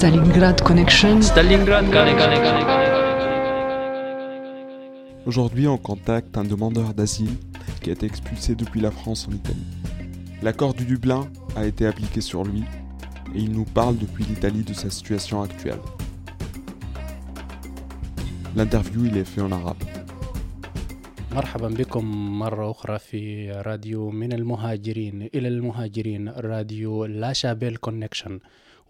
ستالينغراد كونكشن استالینگراد کانکشن Aujourd'hui, on contacte un demandeur d'asile qui a été expulsé depuis la France en Italie. L'accord du Dublin a été appliqué sur lui et il nous parle depuis l'Italie de sa situation actuelle. L'interview, il est fait en arabe. مرحبا بكم مرة أخرى في راديو من المهاجرين إلى المهاجرين راديو لا شابيل كونكشن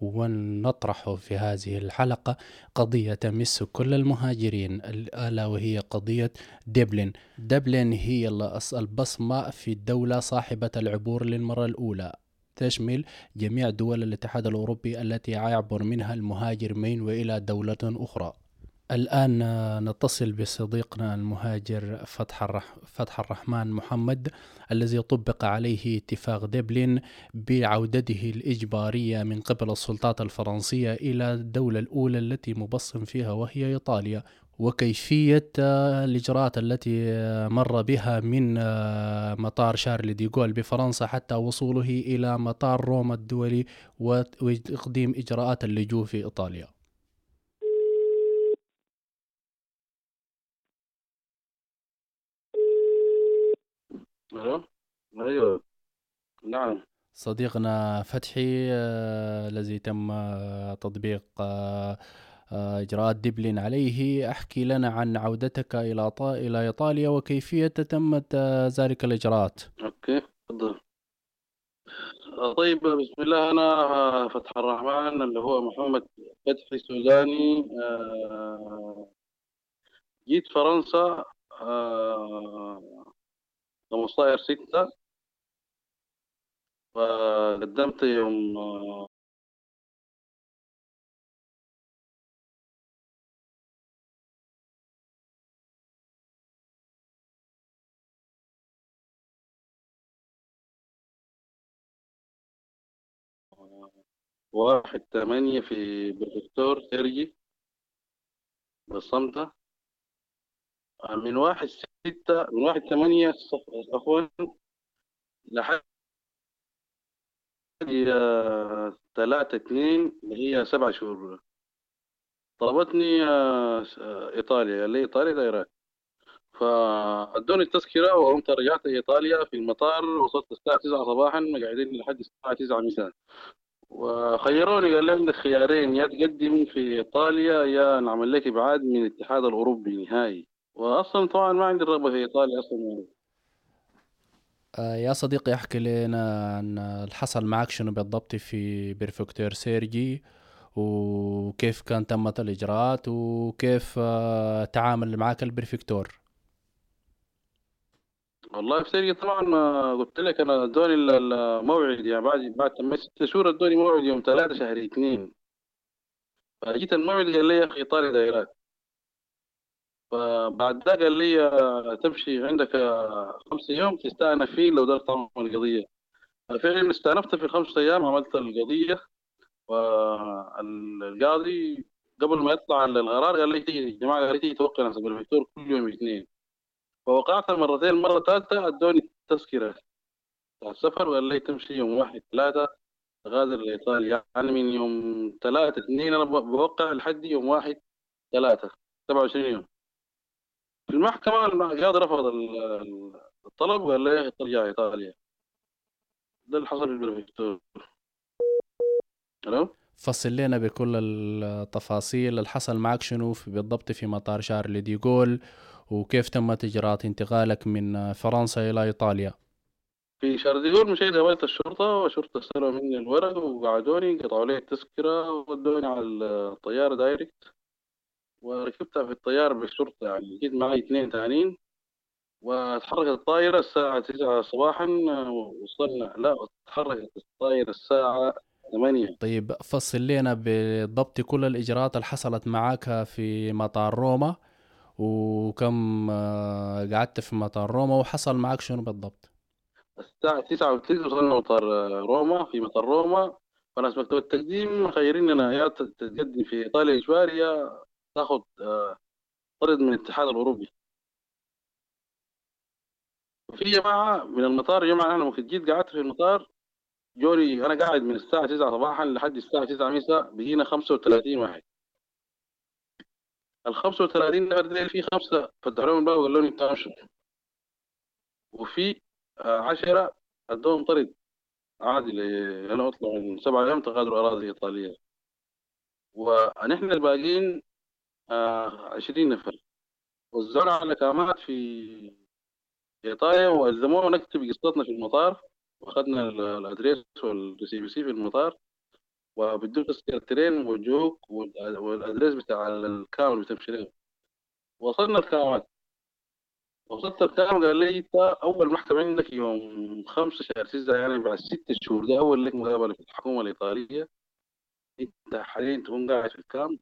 ونطرح في هذه الحلقة قضية تمس كل المهاجرين ألا وهي قضية دبلن. دبلن هي البصمة في الدولة صاحبة العبور للمرة الأولى. تشمل جميع دول الاتحاد الأوروبي التي يعبر منها المهاجر من وإلى دولة أخرى. الآن نتصل بصديقنا المهاجر فتح, الرح فتح الرحمن محمد الذي طبق عليه اتفاق دبلن بعودته الإجبارية من قبل السلطات الفرنسية إلى الدولة الأولى التي مبصم فيها وهي إيطاليا. وكيفية الإجراءات التي مر بها من مطار شارل ديغول بفرنسا حتى وصوله إلى مطار روما الدولي وتقديم إجراءات اللجوء في إيطاليا. ألو أيوه. نعم. صديقنا فتحي آه، الذي تم آه، تطبيق آه، آه، إجراءات دبلن عليه أحكي لنا عن عودتك إلى طا- إلى إيطاليا وكيفية تمت آه، ذلك الإجراءات؟ أوكي تفضل. آه، طيب بسم الله. أنا فتح الرحمن اللي هو محمد فتحي سوداني آه، جيت فرنسا آه، 15 ستة. فقدمت يوم واحد ثمانية في بروفيسور سيرجي بصمتة. من واحد ستة من واحد ثمانية عفوا لحد آه، ثلاثة اتنين اللي هي سبع شهور. طلبتني آه، آه، إيطاليا. قال لي إيطاليا دايرة فأدوني التذكرة وقمت رجعت إيطاليا في المطار. وصلت الساعة 9 صباحا قاعدين لحد الساعة 9 مساء. وخيروني قال لي عندك خيارين. يا تقدم في إيطاليا يا نعمل لك إبعاد من الاتحاد الأوروبي نهائي. وأصلا طبعا ما عندي الرغبة في إيطاليا أصلا آه، يا صديقي احكي لنا عن اللي حصل معك شنو بالضبط في préfecture Cergy وكيف كان تمت الإجراءات وكيف آه، تعامل معك ال préfecture والله في Cergy طبعا ما قلت لك أنا ادوني ال- الموعد يعني بعد بعد تم ست شهور ادوني موعد يوم ثلاثة شهر اثنين. فجيت الموعد قال لي يا أخي إيطاليا دايرات فبعد ذا قال لي آه، تمشي عندك آه، خمسة يوم تستأنف فيه لو دارت تعمل القضية. فعلا استأنفت في الخمسة أيام عملت القضية. والقاضي قبل ما يطلع القرار قال لي تيجي يا جماعة قال لي تيجي توقع نفسك بالدكتور كل يوم اثنين فوقعت المرتين المرة الثالثة أدوني تذكرة. السفر وقال لي تمشي يوم واحد ثلاثة تغادر لإيطاليا يعني من يوم ثلاثة اثنين أنا بوقع لحد يوم واحد ثلاثة 27 يوم. في المحكمة القاضي رفض ال- الطلب وقال لي ترجع إيطاليا. ده اللي حصل في البريفكتور ألو؟ فصل لنا بكل التفاصيل. اللي حصل معك شنو؟ بالضبط في مطار شارل دي جول وكيف تمت إجراءات انتقالك من فرنسا إلى إيطاليا؟ في شارديون مشيت قابلت الشرطة والشرطة استلموا مني الورق وقعدوني قطعوا لي التذكرة وودوني على الطيارة direct. وركبتها في الطيارة بالشرطة يعني جيت معي اثنين تانيين وتحركت الطائرة الساعة تسعة صباحا وصلنا لا تحركت الطائرة الساعة ثمانية. طيب فصل لنا بالضبط كل الإجراءات اللي حصلت معك في مطار روما وكم آه، قعدت في مطار روما وحصل معك شنو بالضبط؟ الساعة تسعة وثلث وصلنا مطار روما في مطار روما. فناس مكتب التقديم مخيريننا يا تتقدم في إيطاليا إجباري يا تاخذ آه، طرد من الاتحاد الأوروبي. وفي جماعة من المطار جماعة أنا وقت جيت قعدت في المطار جوني أنا قاعد من الساعة 9 صباحا لحد الساعة 9 مساء بقينا 35 واحد. ال 35 نفر ديل في خمسة فتحوا لهم الباب وقالوا لي أنت امشي وفي آه، عشرة أدوهم طرد عادي أنا اطلع من سبعة أيام تغادروا أراضي إيطالية. ونحن الباقيين 20 نفر. وزعنا على كامات في إيطاليا وألزمونا نكتب قصتنا في المطار وأخذنا ال- الأدريس والسي بي سي في المطار وبدون تذكرة ترين وجوك وال- والأدريس بتاع الكامل بتمشي وصلنا الكامات. وصلت الكلام قال لي أنت أول محكمة عندك يوم خمسة شهر تسعة يعني بعد ست شهور ده أول لك مقابلة في الحكومة الإيطالية. أنت حاليا تكون قاعد في الكام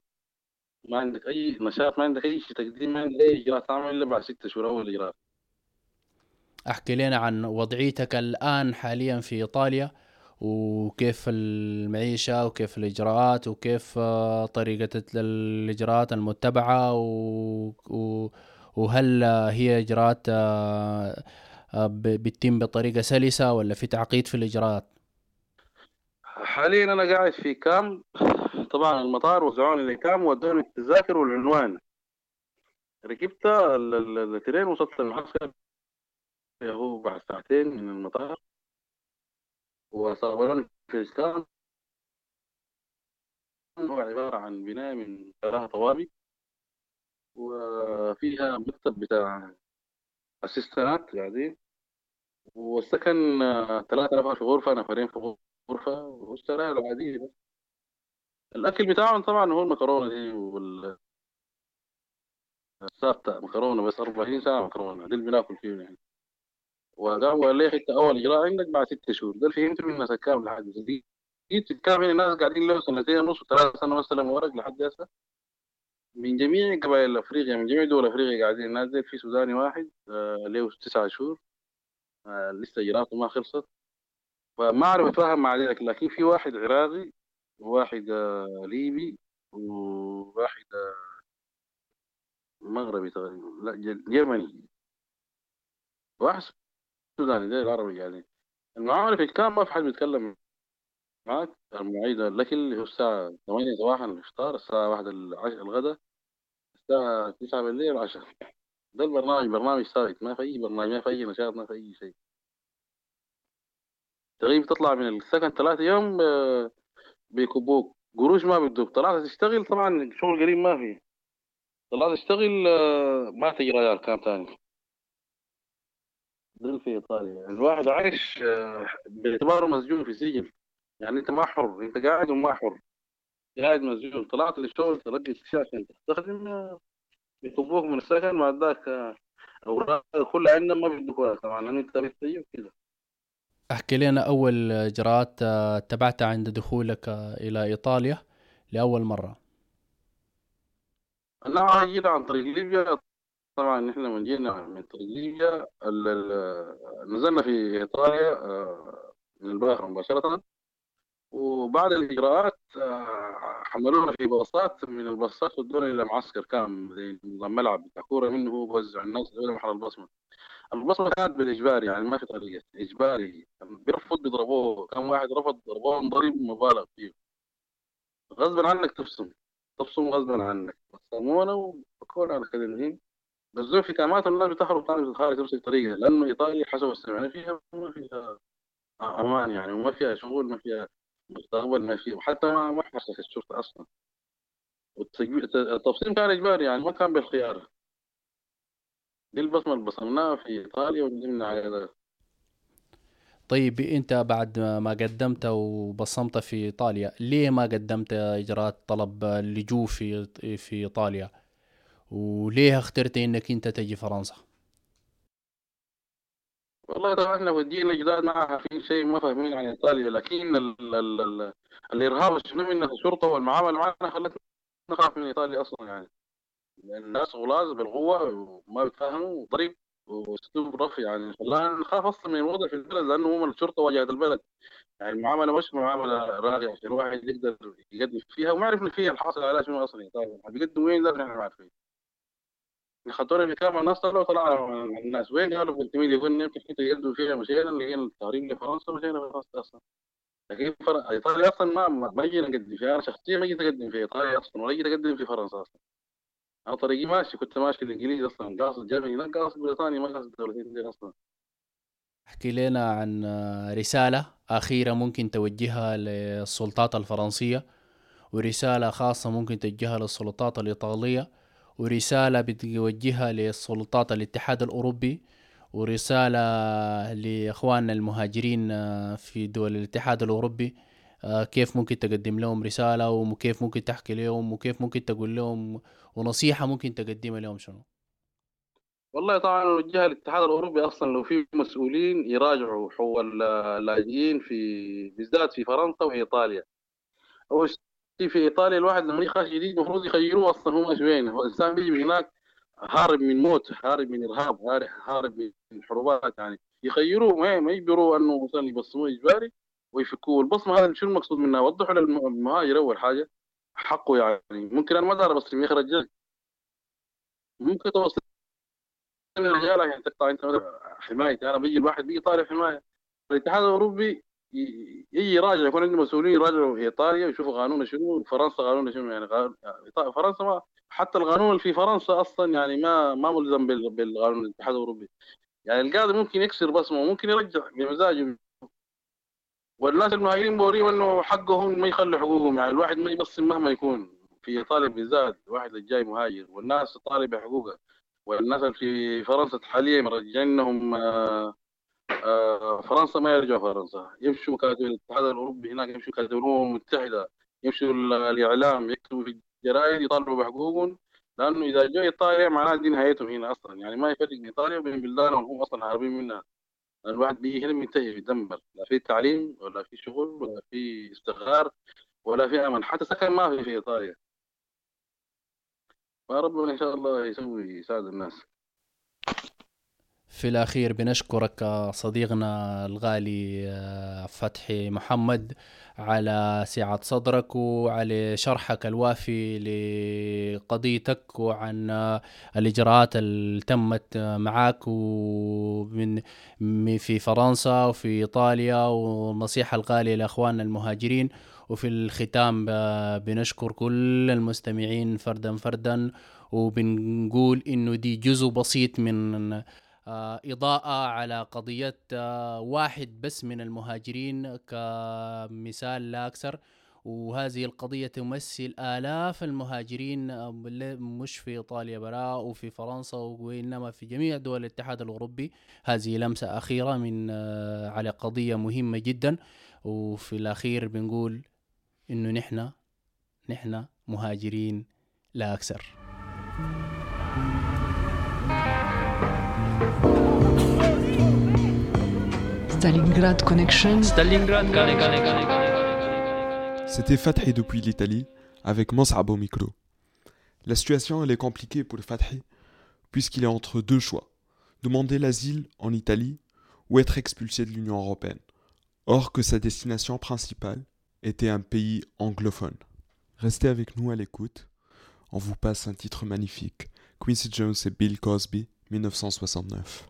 ما عندك أي نشاط ما عندك أي شيء تقديم ما عندك أي اجراء تعمل إلا بعد ست شهور أول اجراء احكي لنا عن وضعيتك الآن حاليا في إيطاليا وكيف المعيشة وكيف الإجراءات وكيف آه، طريقة الإجراءات المتبعة و... وهل هي إجراءات آه، آه، بتتم بطريقة سلسة ولا في تعقيد في الإجراءات؟ حاليا أنا قاعد في كام طبعا المطار وزعوني لكام ودوني التذاكر والعنوان. ركبت ال- ال- الترين وصلت المعسكر هو بعد ساعتين من المطار. وصوروني في الكام هو عبارة عن بناية من ثلاثة طوابق. وفيها مكتب بتاع اسيستنات قاعدين. والسكن آه، ثلاثة نفر في غرفة. نفرين في غرفة. والسراير العادية. بس الأكل بتاعهم طبعا هو المكرونة دي وال ثابتة مكرونة بس 40 ساعة مكرونة دي اللي بناكل فيه يعني. وقام قال لي انت أول إجراء عندك بعد ست شهور. ده فهمت من الناس الكام لحد. دي. الكام هنا الناس قاعدين له سنتين ونص وثلاث سنة مثلا ورق لحد هسه. من جميع قبائل أفريقيا من جميع دول أفريقيا قاعدين الناس في سوداني واحد آه له تسعة شهور. آه لسه إجراءاته ما خلصت. فما أعرف أتفاهم مع ذلك لكن في واحد عراقي وواحد آه ليبي وواحد آه مغربي تقريبا. لا جرمني واحد سوداني ده العربي يعني. المعارف الكام ما في حد بيتكلم معاك المواعيد الاكل هو الساعة 8 صباحا الإفطار الساعة 1 العش... الغداء الساعة 9 بالليل العشاء. ده البرنامج برنامج ثابت ما في أي برنامج ما في أي نشاط ما في أي شيء. تغيب تطلع من السكن ثلاثة يوم آه، بيكبوك قروش ما بيدوك طلعت تشتغل طبعا شغل قريب ما في طلعت تشتغل آه، ما تجي رجال كام تاني. دول في إيطاليا. الواحد عايش آه، باعتباره مسجون في سجن يعني أنت ما حر أنت قاعد وما حر. قاعد مسجون. طلعت للشغل تلقي عشان تستخدم بيطبوك من السكن بعد ذاك أوراق كلها عندهم ما بيدوك طبعا انت بتسيب كده. أحكي لنا أول إجراءات آه، اتبعتها عند دخولك آه، إلى إيطاليا لأول مرة. أنا جيت عن طريق ليبيا. طبعا نحن من جينا من طريق ليبيا. نزلنا في إيطاليا آه، من البحر مباشرة. وبعد الإجراءات حملونا في باصات. من الباصات ودونا إلى معسكر كان زي نظام ملعب بتاع كوره منه بوزع الناس دول محل البصمة. البصمه كانت بالإجباري يعني ما في طريقة إجباري. بيرفض بيضربوه. كان واحد رفض ضربوه ضرب مبالغ فيه. غصبا عنك تبصم تبصم غصبا عنك. بصمونا وبكون على كده الحين. بس زي في كامات الناس بتهرب ثاني الخارج نفس الطريقة لأنه إيطاليا حسب ما سمعنا فيها ما فيها أمان يعني وما فيها شغل ما فيها مستقبل ما فيها. وحتى ما ما حصلت الشرطة أصلا. والتجوي- التبصيم كان إجباري يعني ما كان بالخيار. دي البصمة اللي بصمناها في إيطاليا وندمنا ده. طيب أنت بعد ما قدمت وبصمت في إيطاليا ليه ما قدمت إجراءات طلب اللجوء في في إيطاليا؟ وليه اخترت إنك أنت تجي فرنسا؟ والله طبعا إحنا ودينا جداد ما عارفين شيء ما فاهمين عن إيطاليا لكن ال ال ال الإرهاب اللي شفناه من الشرطة والمعامله معنا خلتنا نخاف من إيطاليا أصلا يعني. الناس غلاظ بالقوة وما بيتفاهموا وضرب واسلوب رفع يعني. خلانا نخاف أصلا من الوضع في البلد لأنه هم الشرطة واجهت البلد. يعني المعاملة مش معاملة راقية عشان الواحد يقدر يقدم فيها وما عرفنا فيها الحاصل عليها شنو أصلا. ايطاليا بيقدموا وين ده؟ إحنا ما عارفين خدونا بكام الناس طلعوا طلعنا مع الناس. وين قالوا في التميل يقول يمكن كنت يقدموا فيها مشينا لقينا التهريب لفرنسا مشينا لفرنسا أصلا. لكن فر... إيطاليا أصلا ما ما جينا نقدم فيها. أنا شخصيا ما جيت أقدم في إيطاليا أصلا ولا جيت أقدم في فرنسا أصلا. أنا طريقي ماشي كنت ماشي الانجليزي أصلا. قاصد جامعي هناك قاصد بريطانيا ما قاصد الدولتين أصلا. احكي لنا عن رسالة أخيرة ممكن توجهها للسلطات الفرنسية ورسالة خاصة ممكن توجهها للسلطات الإيطالية ورسالة بتوجهها للسلطات الاتحاد الأوروبي ورسالة لإخواننا المهاجرين في دول الاتحاد الأوروبي. آه، كيف ممكن تقدم لهم رسالة وكيف ممكن تحكي لهم وكيف ممكن تقول لهم ونصيحة ممكن تقدمها لهم شنو؟ والله طبعا نوجهها للاتحاد الأوروبي أصلا لو في مسؤولين يراجعوا حول اللاجئين في بالذات في فرنسا وايطاليا أول شيء في إيطاليا الواحد لما يخرج جديد المفروض يخيروه أصلا هو مش وين الإنسان بيجي من هناك هارب من موت هارب من إرهاب هارب من حروبات يعني. يخيروه ما يجبروه أنه مثلا يبصموه إجباري. ويفكوه. والبصمه هذا شو المقصود منها وضحوا للمهاجر اول حاجة. حقه يعني. ممكن أنا ما دار بصم يا ممكن توصل الرجال عشان تقطع أنت حمايتي أنا بيجي الواحد بيجي طالب حماية. الاتحاد الأوروبي يجي يراجع يكون عنده مسؤولين يراجعوا إيطاليا ويشوفوا قانون شنو فرنسا قانون شنو يعني. يعني فرنسا ما حتى القانون اللي في فرنسا أصلا يعني ما ما ملزم بال- بالقانون الاتحاد الأوروبي. يعني القاضي ممكن يكسر بصمة وممكن يرجع بمزاجه. والناس المهاجرين بوريهم إنه حقهم ما يخلوا حقوقهم يعني الواحد ما يبصم مهما يكون في ايطاليا بالذات الواحد جاي مهاجر والناس طالبة حقوقها. والناس اللي في فرنسا حاليا مرجعينهم آه، آه، فرنسا ما يرجعوا فرنسا. يمشوا كاتب الاتحاد الأوروبي هناك يمشوا كاتب الامم المتحده يمشوا ال- الإعلام يكتبوا في الجرائد يطالبوا بحقوقهم. لأنه إذا جو ايطاليا معناها دي نهايتهم هنا أصلا. يعني ما يفرق بين ايطاليا وبين بلدانهم هم أصلا هاربين منها. الواحد بيجي هنا منتهي بيدمر. لا في تعليم ولا في شغل ولا في استقرار ولا في أمل. حتى سكن ما في في إيطاليا. فربنا إن شاء الله يسوي يساعد الناس. في الأخير بنشكرك صديقنا الغالي آه، فتحي محمد. على سعة صدرك وعلى شرحك الوافي لقضيتك وعن الإجراءات اللي تمت معك ومن من- في فرنسا وفي إيطاليا والنصيحة الغالية لأخواننا المهاجرين. وفي الختام بنشكر كل المستمعين فردا فردا وبنقول إنه دي جزء بسيط من إضاءة على قضية آه، واحد بس من المهاجرين كمثال لا أكثر. وهذه القضية تمثل آلاف المهاجرين آه، مش في إيطاليا براء وفي فرنسا وإنما في جميع دول الاتحاد الأوروبي. هذه لمسة أخيرة من آه، على قضية مهمة جدا. وفي الأخير بنقول إنه نحن نحن مهاجرين لا أكثر. Stalingrad Connection. Stalingrad Connection. C'était Fathi depuis l'Italie, avec Monsab au micro. La situation elle est compliquée pour Fathi, puisqu'il est entre deux choix. Demander l'asile en Italie ou être expulsé de l'Union Européenne. Or que sa destination principale était un pays anglophone. Restez avec nous à l'écoute. On vous passe un titre magnifique. Quincy Jones et Bill Cosby, 1969.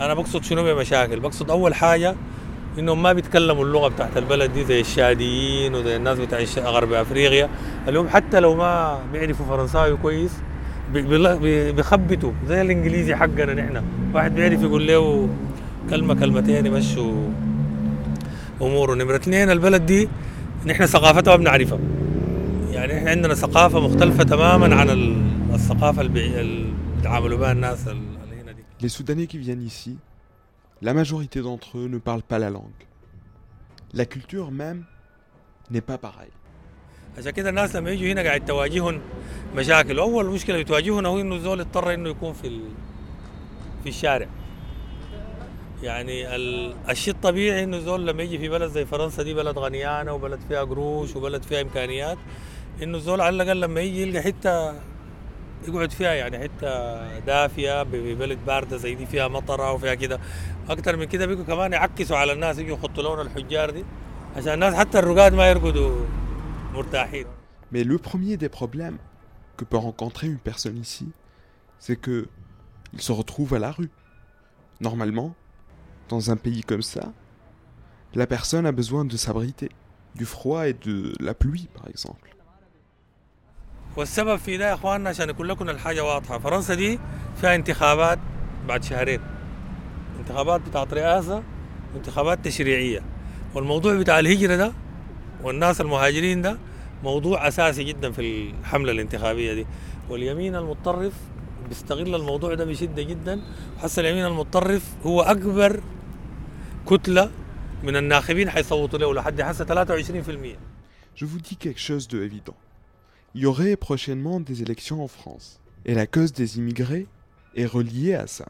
أنا بقصد شنو بمشاكل بقصد أول حاجة إنهم ما بيتكلموا اللغة بتاعت البلد دي زي الشاديين وزي الناس بتاع غرب أفريقيا. اللي هم حتى لو ما بيعرفوا فرنساوي كويس بيخبطوا. زي الإنجليزي حقنا نحن. واحد بيعرف يقول له كلمة كلمتين يمشوا أموره. نمرة اثنين البلد دي نحن ثقافتها ما بنعرفها. يعني إحنا عندنا ثقافة مختلفة تماما عن ال- الثقافة اللي اللي بيتعاملوا بها الناس Les Soudanais qui viennent ici, la majorité d'entre eux ne parlent pas la langue. La culture même n'est pas pareille. عشان كده الناس لما يجوا هنا قاعد تواجههم مشاكل واول مشكلة بتواجهنا هو إنه الزول اضطر إنه يكون في ال... في الشارع يعني ال... الشيء الطبيعي إنه الزول لما يجي في بلد زي فرنسا دي بلد غنيانة وبلد فيها قروش وبلد فيها إمكانيات إنه الزول على الأقل لما يجي يلقى حتة يقعد فيها يعني حته دافيه ببلد بارده زي دي فيها مطره وفيها كده اكتر من كده بيجوا كمان يعكسوا على الناس يجوا يحطوا لون الحجار دي عشان الناس حتى الرقاد ما يرقدوا مرتاحين Mais le premier des problèmes que peut rencontrer une personne ici, c'est que il se retrouve à la rue. Normalement, dans un pays comme ça, la personne a besoin de s'abriter du froid et de la pluie, par exemple. والسبب في ده يا إخواننا عشان يكون لكم الحاجة واضحة. فرنسا دي فيها انتخابات بعد شهرين. انتخابات بتاعت رئاسة وانتخابات تشريعية. والموضوع بتاع الهجرة ده والناس المهاجرين ده موضوع أساسي جدا في الحملة الانتخابية دي. واليمين المتطرف بيستغل الموضوع ده بشدة جدا. حس اليمين المتطرف هو أكبر كتلة من الناخبين حيصوتوا له لحد هسه 23% Je vous dis quelque chose de évident. Il y aurait prochainement des élections en France. Et la cause des immigrés est reliée à ça.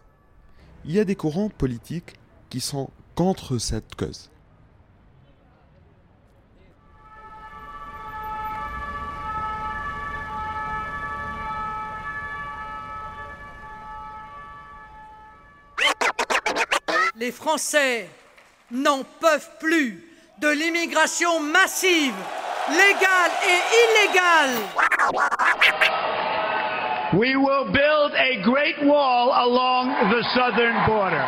Il y a des courants politiques qui sont contre cette cause. Les Français n'en peuvent plus de l'immigration massive, légale et illégale. We will build a great wall along the southern border.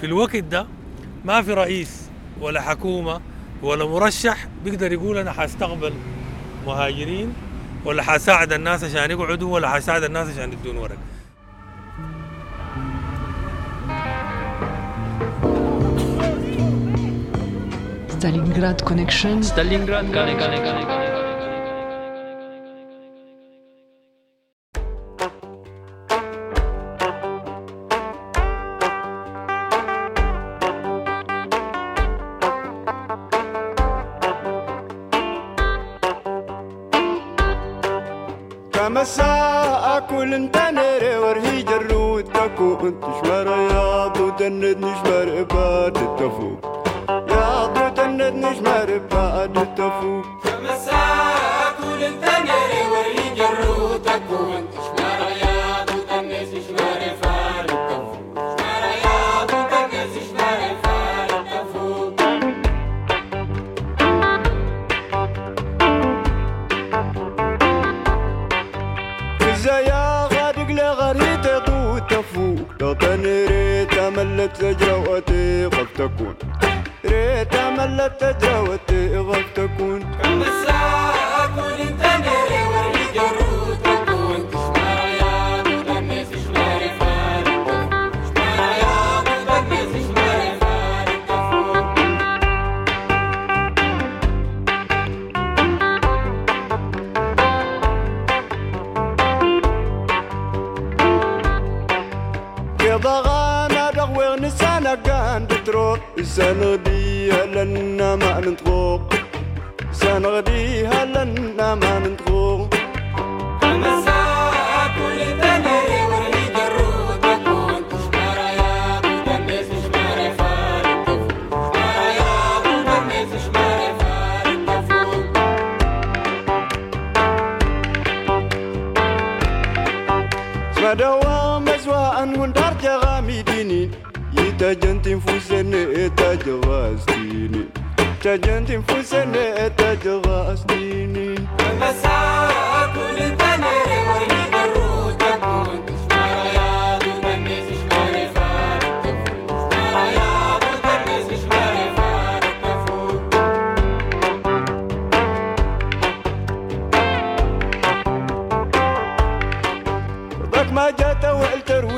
في الوقت ده ما في رئيس ولا حكومة ولا مرشح بيقدر يقول أنا حاستقبل مهاجرين ولا حساعد الناس عشان يقعدوا ولا حساعد الناس عشان يدون ورق Stalingrad Connection. Stalingrad Connection. كمساء أكل انت نري ورهي جرود تكو انت شمر يا ضو تند نشمر بعد التفو يا ضو تند نشمر بعد التفو كمساء أكل انت نري ورهي جرود تكو انت شمر يا ضو تند نشمر بعد التفو شمر يا ضو تند نشمر بعد التفو يا غادق لغري تضو تفو. لو تنري تملت تجروتي غف تكون ريت هلا تجاوز تقدر تكون كم الساعة أكون أنت ناري وريد الروح تكون معايا تدمس شماري فارق معايا تدمس شماري فارق تفوق كي ضغانا دغوير نسانا كان تروح. السنة دي لنا ما نطغوق سنغديها لنا ما نطغوق خمس ساعات كل تنري ورهي جرود تكون شمارة يا بود الناس شمارة فارق تفوق شمارة يا بود الناس شمارة فارق تفوق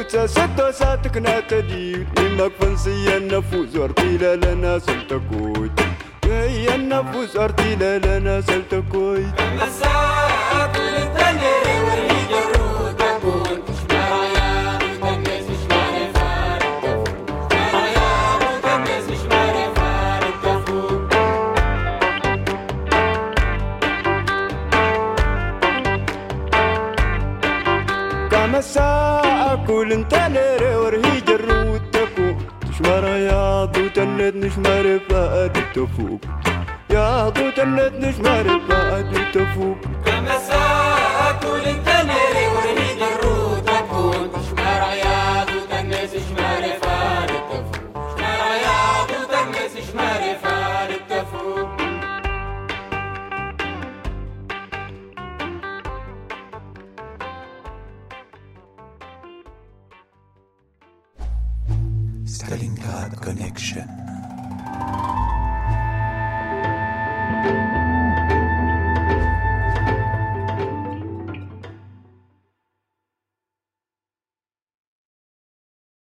وعلت روتا ستة ساتك ناتدي نمك فنسي النفوس ارتيلا لنا سلتكوي هي النفوس ارتيلا لنا سلتكوي خمس ساعات كل كل انت نري ورهي جرود تكو تشمر يا ضو تنت نشمر تفوق. يا ضو تنت نشمر فقد تفوق. ساعات كل تنري ورهي جرود تكون شمارة يا بود الناس شمارة فارق تفوق. شمارة يا شمارة فارق Connection.